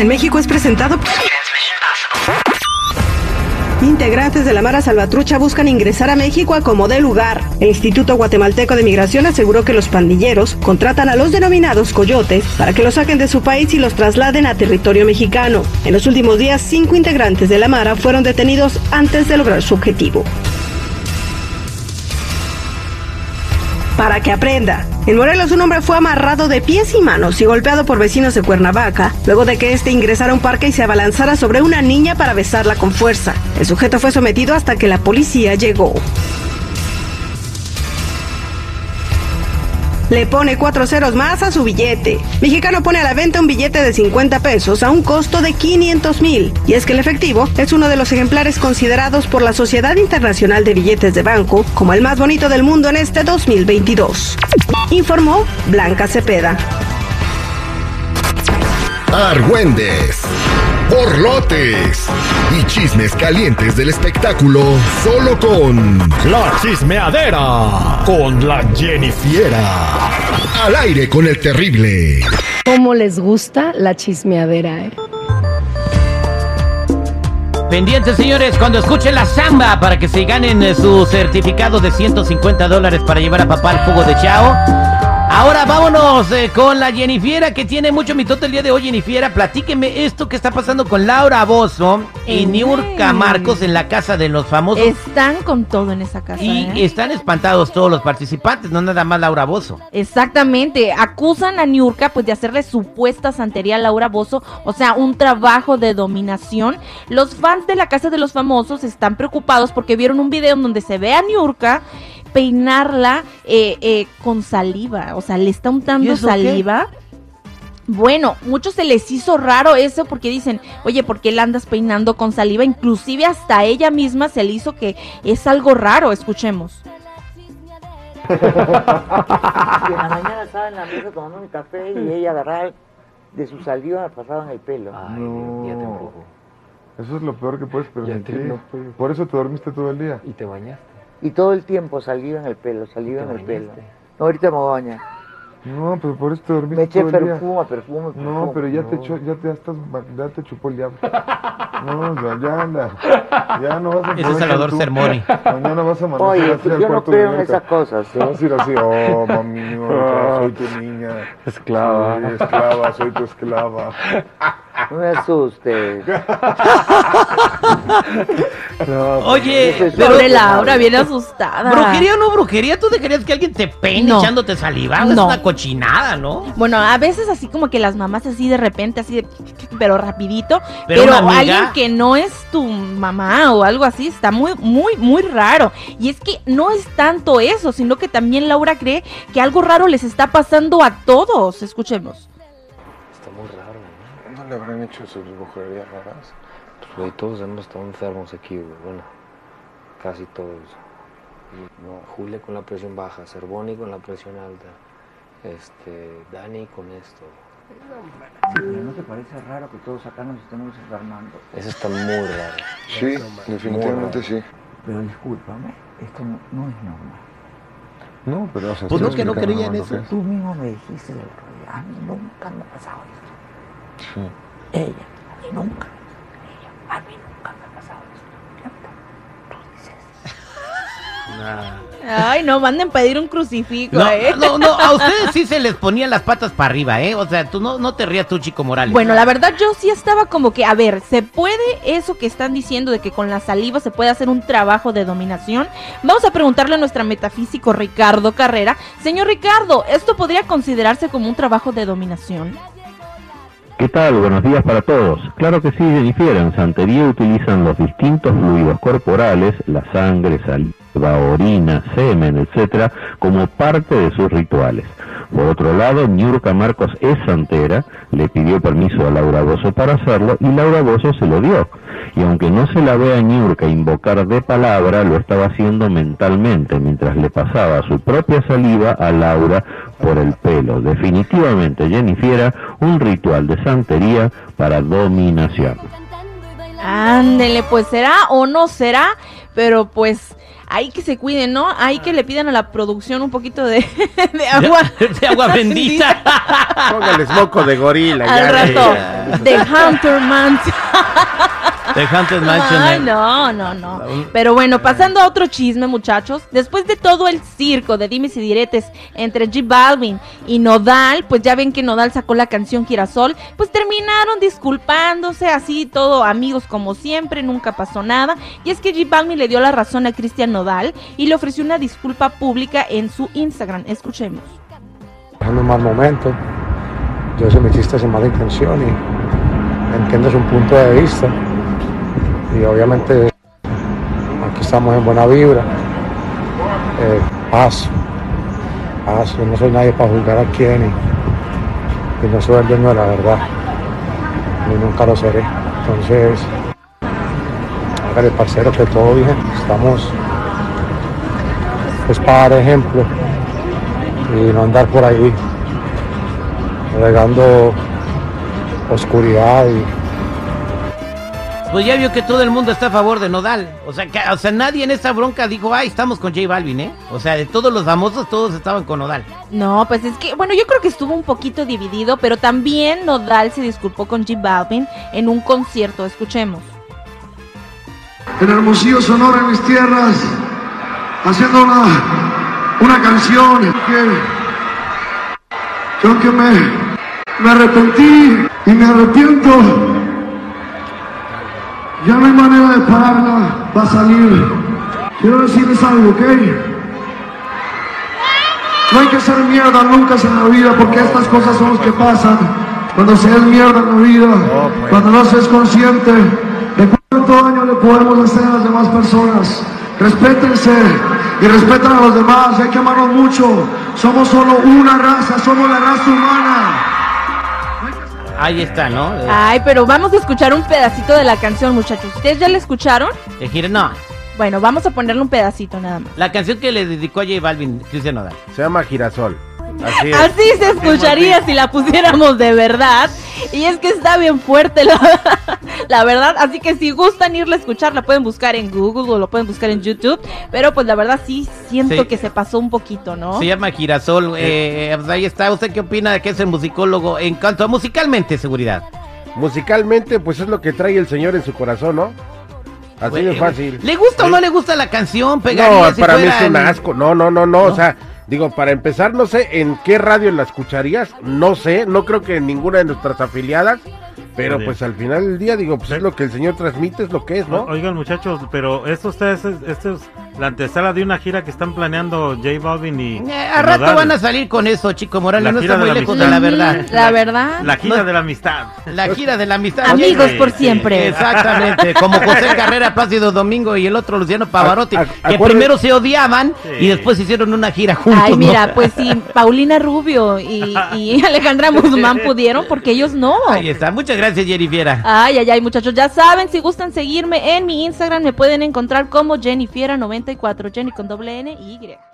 ¿Qué pasa en México? Es presentado por... Integrantes de la Mara Salvatrucha buscan ingresar a México a como dé lugar. El Instituto Guatemalteco de Migración aseguró que los pandilleros contratan a los denominados coyotes para que los saquen de su país y los trasladen a territorio mexicano. En los últimos días, cinco integrantes de la Mara fueron detenidos antes de lograr su objetivo. para que aprenda. En Morelos un hombre fue amarrado de pies y manos y golpeado por vecinos de Cuernavaca, luego de que este ingresara a un parque y se abalanzara sobre una niña para besarla con fuerza. El sujeto fue sometido hasta que la policía llegó. Le pone cuatro ceros más a su billete. Mexicano pone a la venta un billete de 50 pesos a un costo de 500 mil. Y es que el efectivo es uno de los ejemplares considerados por la Sociedad Internacional de Billetes de Banco como el más bonito del mundo en este 2022. Informó Blanca Cepeda. Argüendes, borlotes y chismes calientes del espectáculo solo con La Chismeadera con la Jennifiera. Al aire con el terrible. ¿Cómo les gusta la chismeadera, eh? Pendientes, señores, cuando escuchen la samba para que se ganen eh, su certificado de 150 dólares para llevar a papá al jugo de Chao. Ahora vámonos eh, con la Jennifiera que tiene mucho mitote el día de hoy. Jennifiera, platíqueme esto que está pasando con Laura Bozo y Niurka Marcos en la casa de los famosos. Están con todo en esa casa. Y ¿eh? están espantados todos los participantes, no nada más Laura Bozo. Exactamente, acusan a Niurka pues de hacerle supuesta santería a Laura Bozo, o sea, un trabajo de dominación. Los fans de la casa de los famosos están preocupados porque vieron un video en donde se ve a Niurka peinarla eh, eh, con saliva, o sea, le está untando saliva. Bueno, muchos se les hizo raro eso porque dicen, oye, ¿por qué la andas peinando con saliva? Inclusive hasta ella misma se le hizo que es algo raro, escuchemos. En la mañana estaba en la mesa tomando un café y ella agarraba de su saliva, me pasaba en el pelo. no. Eso es lo peor que puedes Ya permitir. te- no, pues. Por eso te dormiste todo el día. ¿Y te bañaste? Y todo el tiempo saliva en el pelo, saliva en el pelo. No, ahorita me voy a bañar. No, pero por eso te dormiste Me eché todo el día. perfume, perfume, No, perfume. pero ya te No. echó, ya te ya estás, ya te chupó el diablo. No, ya, ya anda. Ya no vas a Ese es Salvador. Sermoni. Mañana vas a mandar Oye, así pues al yo no creo de en esas cosas. Te vas a ir así, oh, mami, Niurka, soy tu niña. Esclava. Sí, esclava, soy tu esclava. No me asustes. Oye, Ese es pero- Pobre Laura, bien asustada. ¿Brujería o no brujería? ¿Tú dejarías que alguien te peine No. echándote saliva? Es No. una cochinada, ¿no? Bueno, a veces así como que las mamás así de repente, así de, pero rapidito, Pero pero, una amiga- alguien que no es tu mamá o algo así, está muy, muy, muy raro. Y es que no es tanto eso, sino que también Laura cree que algo raro les está pasando a todos. Escuchemos. Está muy raro, ¿No le habrán hecho sus brujerías raras? Pues, güey, todos hemos estado enfermos aquí, güey. Bueno, casi todos. No, Julia con la presión baja, Cervoni con la presión alta, este, Dani con esto. Pero ¿no te parece raro que todos acá nos estemos enfermando? Eso está muy raro. Sí, Muy definitivamente raro. sí. Pero discúlpame, esto no, no es normal. No, pero o sea, Pues no, que no creía en eso. es. Tú mismo me dijiste a mí nunca me ha pasado esto. Sí. Ella, a mí nunca. A mí nunca me ha pasado esto. Ya está. Tú dices. Ay, no, manden pedir un crucifijo, No, ¿eh? no, no, a ustedes sí se les ponían las patas para arriba, ¿eh? O sea, tú no, no te rías tú, Chico Morales. Bueno, la verdad yo sí estaba como que, a ver, ¿se puede eso que están diciendo de que con la saliva se puede hacer un trabajo de dominación? Vamos a preguntarle a nuestra metafísico Ricardo Carrera. Señor Ricardo, ¿esto podría considerarse como un trabajo de dominación? ¿Qué tal? Buenos días para todos. Claro que sí, Jennifer. En santería utilizan los distintos fluidos corporales, la sangre, saliva, orina, semen, etcétera, como parte de sus rituales. Por otro lado, Niurka Marcos es santera, le pidió permiso a Laura Bozo para hacerlo y Laura Bozo se lo dio. Y aunque no se la ve a Niurka invocar de palabra, lo estaba haciendo mentalmente mientras le pasaba su propia saliva a Laura por el pelo. Definitivamente, Jennifer, un ritual de santería para dominación. Ándele, pues será o no será, pero pues hay que se cuiden, ¿no? Hay que le pidan a la producción un poquito de, de agua. De agua bendita. Póngales moco de gorila. Al ya, rato, de Hunter Mansion. De Haunted Mansion. Ay, eh. no, no, no. Pero bueno, pasando a otro chisme, muchachos. Después de todo el circo de dimes y diretes entre J Balvin y Nodal, pues ya ven que Nodal sacó la canción Girasol, pues terminaron disculpándose, así todo amigos como siempre, nunca pasó nada. Y es que J Balvin le dio la razón a Cristian Nodal y le ofreció una disculpa pública en su Instagram. Escuchemos. en un mal momento. Yo sé me hiciste sin mala intención y entiendes un punto de vista. Y obviamente aquí estamos en buena vibra. Eh, paz, paz. Yo no soy nadie para juzgar a quién y, no soy el dueño de la verdad. Ni nunca lo seré. Entonces, hágale parcero que todo bien. Estamos es para dar ejemplo y no andar por ahí regando oscuridad y Pues ya vio que todo el mundo está a favor de Nodal. O sea, que, o sea, nadie en esta bronca dijo, ay, estamos con J Balvin, ¿eh? O sea, de todos los famosos, todos estaban con Nodal. No, pues es que, bueno, yo creo que estuvo un poquito dividido, pero también Nodal se disculpó con J Balvin en un concierto. Escuchemos. en Hermosillo, Sonora, en mis tierras, haciendo una, una canción que, que aunque me, me arrepentí y me arrepiento, ya no hay manera de pararla, va a salir. Quiero decirles algo, ¿ok? No hay que ser mierda nunca en la vida porque estas cosas son las que pasan cuando se es mierda en la vida, cuando no se es consciente de cuánto daño le podemos hacer a las demás personas. Respétense y respeten a los demás, hay que amarnos mucho. Somos solo una raza, somos la raza humana. Ahí está, ¿no? Eh, Ay, pero vamos a escuchar un pedacito de la canción, muchachos. ¿Ustedes ya la escucharon? eh, gira- no, Bueno, vamos a ponerle un pedacito nada más. la canción que le dedicó a J Balvin, Cristian Nodal. Se llama Girasol. Así es. Así se escucharía si la pusiéramos de verdad. Y es que está bien fuerte la, la verdad. Así que si gustan irla a escuchar, la pueden buscar en Google o lo pueden buscar en YouTube. Pero pues la verdad sí siento Sí. que se pasó un poquito, ¿no? Se llama Girasol. eh, pues ahí está. ¿Usted qué opina de que es el musicólogo en cuanto a musicalmente, seguridad? Musicalmente, pues es lo que trae el señor en su corazón, ¿no? Así de fácil. ¿Le gusta o no le gusta la canción? Pegaría No, si para mí es un asco. No, no, no, no, O sea, digo, para empezar, no sé en qué radio la escucharías. No sé, no creo que en ninguna de nuestras afiliadas. Pero Oye. pues al final del día, digo, pues es lo que el señor transmite, es lo que es, ¿no? O- Oigan muchachos, pero esto ustedes, la antesala de una gira que están planeando J Balvin y... Eh, y a rato Nodal. van a salir con eso, Chico Morales. La no gira está muy de la lejos de amistad. la verdad. La verdad. La gira de la amistad. La gira de la amistad. Amigos Sí, por sí, siempre. Exactamente, como José Carrera Plácido Domingo y el otro Luciano Pavarotti, A- a- que acuérdense- primero se odiaban y después hicieron una gira juntos. Ay, ¿no? mira, pues sí, Paulina Rubio y, y Alejandra Guzmán pudieron, porque ellos no. Ahí está, muchas gracias Jennifiera. Ay, ay, ay, muchachos, ya saben, si gustan seguirme en mi Instagram, me pueden encontrar como Jennifiera94, Jenny con doble N y Y.